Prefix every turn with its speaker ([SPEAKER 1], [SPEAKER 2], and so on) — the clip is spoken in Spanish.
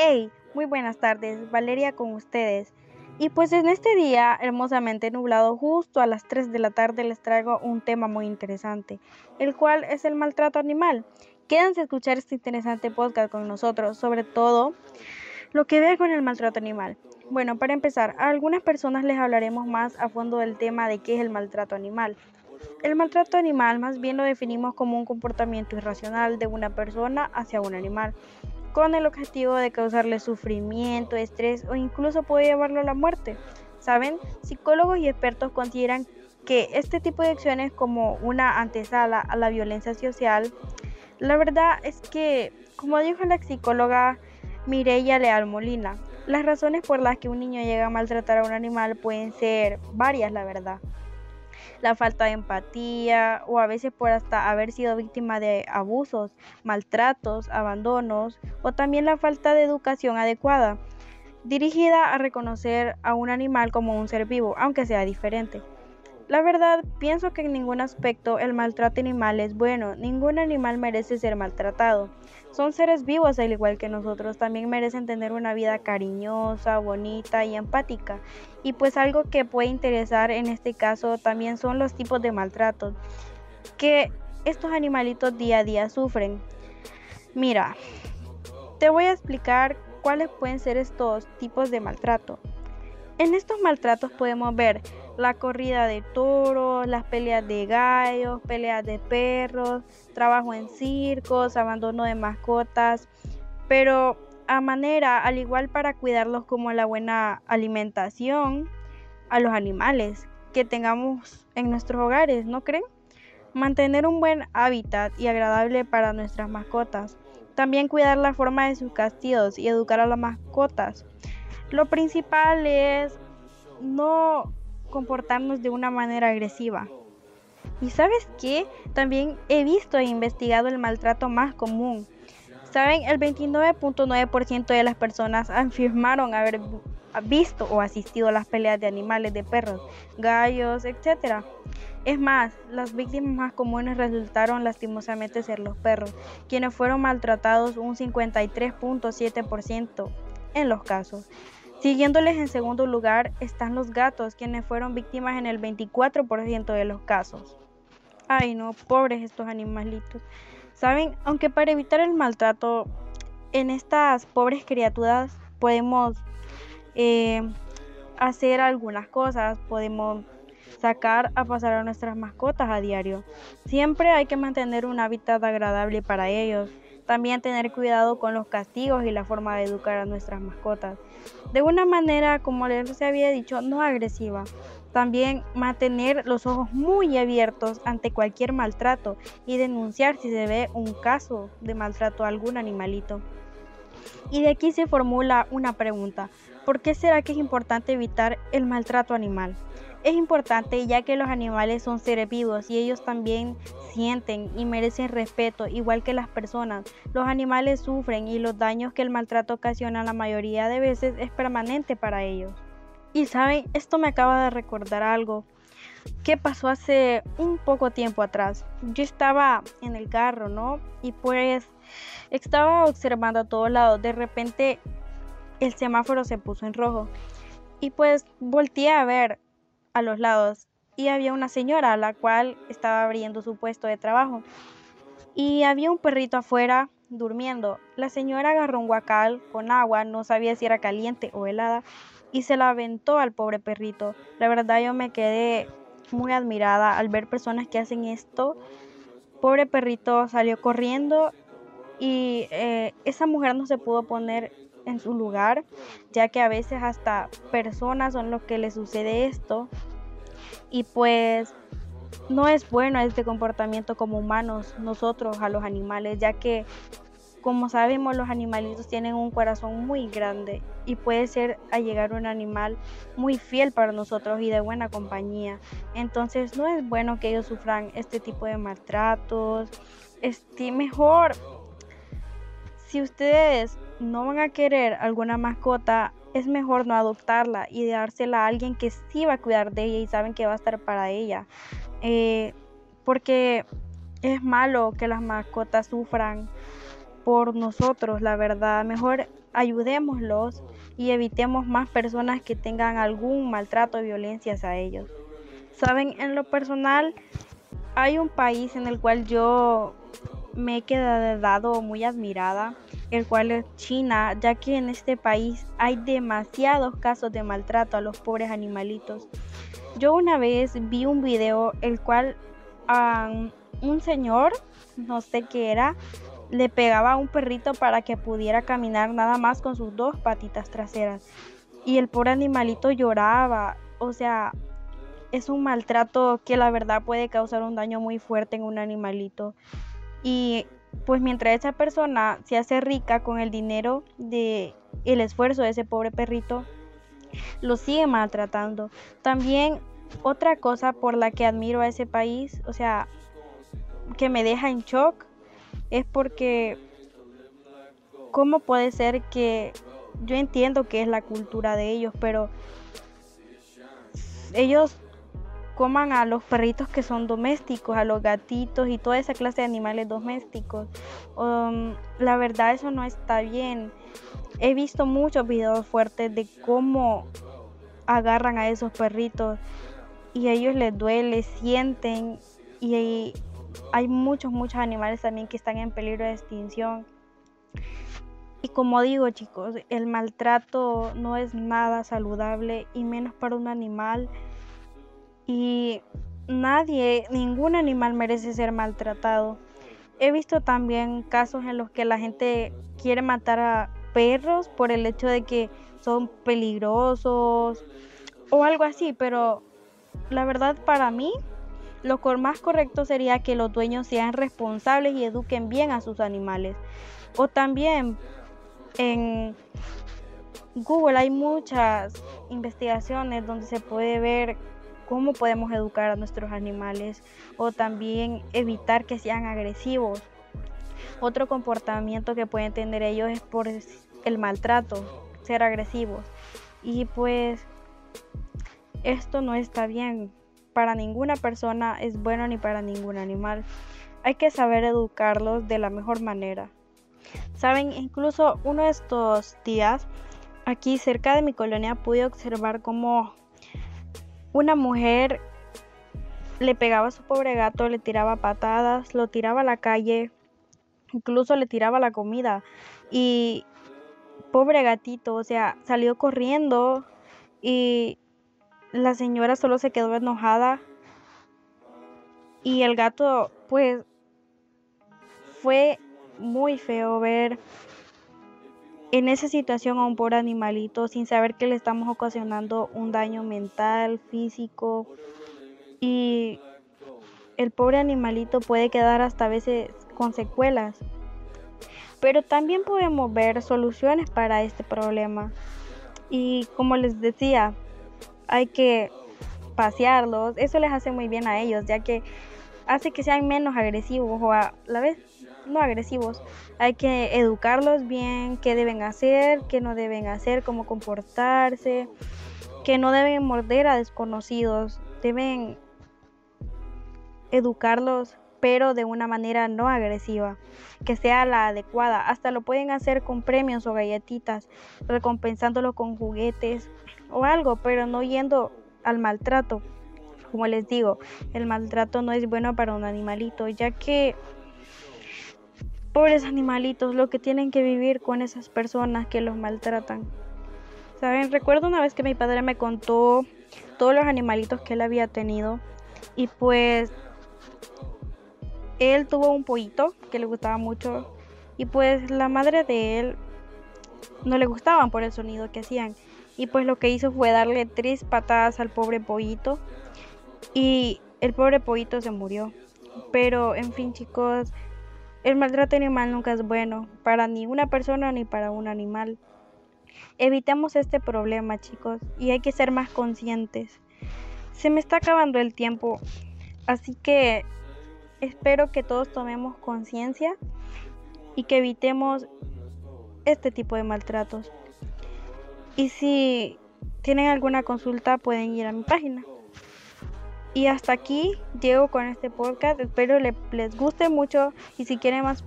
[SPEAKER 1] Hey, muy buenas tardes, Valeria con ustedes. Y pues en este día hermosamente nublado, justo a las 3 de la tarde les traigo un tema muy interesante, el cual es el maltrato animal. Quédense a escuchar este interesante podcast con nosotros, sobre todo lo que ve con el maltrato animal. Bueno, para empezar, a algunas personas les hablaremos más a fondo del tema de qué es el maltrato animal. El maltrato animal más bien lo definimos como un comportamiento irracional de una persona hacia un animal con el objetivo de causarle sufrimiento, estrés o incluso puede llevarlo a la muerte. ¿Saben? Psicólogos y expertos consideran que este tipo de acciones como una antesala a la violencia social, la verdad es que, como dijo la psicóloga Mireya Leal Molina, las razones por las que un niño llega a maltratar a un animal pueden ser varias, la verdad la falta de empatía o a veces por hasta haber sido víctima de abusos, maltratos, abandonos o también la falta de educación adecuada, dirigida a reconocer a un animal como un ser vivo, aunque sea diferente. La verdad, pienso que en ningún aspecto el maltrato animal es bueno, ningún animal merece ser maltratado. Son seres vivos al igual que nosotros, también merecen tener una vida cariñosa, bonita y empática. Y pues algo que puede interesar en este caso también son los tipos de maltrato que estos animalitos día a día sufren. Mira, te voy a explicar cuáles pueden ser estos tipos de maltrato. En estos maltratos podemos ver la corrida de toros, las peleas de gallos, peleas de perros, trabajo en circos, abandono de mascotas, pero a manera, al igual para cuidarlos como la buena alimentación a los animales que tengamos en nuestros hogares, ¿no creen? Mantener un buen hábitat y agradable para nuestras mascotas. También cuidar la forma de sus castigos y educar a las mascotas. Lo principal es no comportarnos de una manera agresiva. Y sabes qué? También he visto e investigado el maltrato más común. Saben, el 29.9% de las personas afirmaron haber visto o asistido a las peleas de animales, de perros, gallos, etc. Es más, las víctimas más comunes resultaron lastimosamente ser los perros, quienes fueron maltratados un 53.7% en los casos. Siguiéndoles en segundo lugar están los gatos, quienes fueron víctimas en el 24% de los casos. Ay, no, pobres estos animalitos. Saben, aunque para evitar el maltrato en estas pobres criaturas podemos eh, hacer algunas cosas, podemos sacar a pasar a nuestras mascotas a diario. Siempre hay que mantener un hábitat agradable para ellos. También tener cuidado con los castigos y la forma de educar a nuestras mascotas. De una manera, como les había dicho, no agresiva. También mantener los ojos muy abiertos ante cualquier maltrato y denunciar si se ve un caso de maltrato a algún animalito. Y de aquí se formula una pregunta. ¿Por qué será que es importante evitar el maltrato animal? Es importante ya que los animales son seres vivos y ellos también sienten y merecen respeto igual que las personas. Los animales sufren y los daños que el maltrato ocasiona la mayoría de veces es permanente para ellos. Y saben, esto me acaba de recordar algo que pasó hace un poco tiempo atrás. Yo estaba en el carro, ¿no? Y pues estaba observando a todos lados. De repente el semáforo se puso en rojo. Y pues volteé a ver a los lados y había una señora la cual estaba abriendo su puesto de trabajo y había un perrito afuera durmiendo. La señora agarró un guacal con agua, no sabía si era caliente o helada y se la aventó al pobre perrito. La verdad yo me quedé muy admirada al ver personas que hacen esto. Pobre perrito salió corriendo y eh, esa mujer no se pudo poner en su lugar, ya que a veces hasta personas son los que le sucede esto. Y pues no es bueno este comportamiento como humanos, nosotros a los animales, ya que como sabemos los animalitos tienen un corazón muy grande y puede ser a llegar un animal muy fiel para nosotros y de buena compañía. Entonces no es bueno que ellos sufran este tipo de maltratos. Este, mejor si ustedes no van a querer alguna mascota, es mejor no adoptarla y dársela a alguien que sí va a cuidar de ella y saben que va a estar para ella. Eh, porque es malo que las mascotas sufran por nosotros, la verdad. Mejor ayudémoslos y evitemos más personas que tengan algún maltrato o violencia a ellos. Saben, en lo personal, hay un país en el cual yo me he quedado muy admirada, el cual es China, ya que en este país hay demasiados casos de maltrato a los pobres animalitos. Yo una vez vi un video el cual un señor, no sé qué era, le pegaba a un perrito para que pudiera caminar nada más con sus dos patitas traseras. Y el pobre animalito lloraba. O sea, es un maltrato que la verdad puede causar un daño muy fuerte en un animalito. Y pues mientras esa persona se hace rica con el dinero de el esfuerzo de ese pobre perrito, lo sigue maltratando. También otra cosa por la que admiro a ese país, o sea, que me deja en shock, es porque ¿cómo puede ser que yo entiendo que es la cultura de ellos, pero ellos coman a los perritos que son domésticos, a los gatitos y toda esa clase de animales domésticos. Um, la verdad eso no está bien. He visto muchos videos fuertes de cómo agarran a esos perritos y a ellos les duele, sienten y hay muchos, muchos animales también que están en peligro de extinción. Y como digo chicos, el maltrato no es nada saludable y menos para un animal. Y nadie, ningún animal merece ser maltratado. He visto también casos en los que la gente quiere matar a perros por el hecho de que son peligrosos o algo así, pero la verdad para mí lo más correcto sería que los dueños sean responsables y eduquen bien a sus animales. O también en Google hay muchas investigaciones donde se puede ver cómo podemos educar a nuestros animales o también evitar que sean agresivos. Otro comportamiento que pueden tener ellos es por el maltrato, ser agresivos. Y pues esto no está bien para ninguna persona es bueno ni para ningún animal. Hay que saber educarlos de la mejor manera. Saben, incluso uno de estos días, aquí cerca de mi colonia, pude observar cómo una mujer le pegaba a su pobre gato, le tiraba patadas, lo tiraba a la calle, incluso le tiraba la comida. Y pobre gatito, o sea, salió corriendo y la señora solo se quedó enojada y el gato pues fue muy feo ver en esa situación a un pobre animalito sin saber que le estamos ocasionando un daño mental, físico y el pobre animalito puede quedar hasta a veces con secuelas. Pero también podemos ver soluciones para este problema. Y como les decía, hay que pasearlos, eso les hace muy bien a ellos, ya que hace que sean menos agresivos o a la vez no agresivos. Hay que educarlos bien, qué deben hacer, qué no deben hacer, cómo comportarse, que no deben morder a desconocidos, deben educarlos pero de una manera no agresiva, que sea la adecuada. Hasta lo pueden hacer con premios o galletitas, recompensándolo con juguetes o algo, pero no yendo al maltrato. Como les digo, el maltrato no es bueno para un animalito, ya que pobres animalitos lo que tienen que vivir con esas personas que los maltratan. Saben, recuerdo una vez que mi padre me contó todos los animalitos que él había tenido y pues él tuvo un pollito que le gustaba mucho y pues la madre de él no le gustaban por el sonido que hacían y pues lo que hizo fue darle tres patadas al pobre pollito y el pobre pollito se murió. Pero en fin chicos, el maltrato animal nunca es bueno para ni una persona ni para un animal. Evitemos este problema chicos y hay que ser más conscientes. Se me está acabando el tiempo, así que espero que todos tomemos conciencia y que evitemos este tipo de maltratos. Y si tienen alguna consulta pueden ir a mi página. Y hasta aquí llego con este podcast. Espero les guste mucho y si quieren más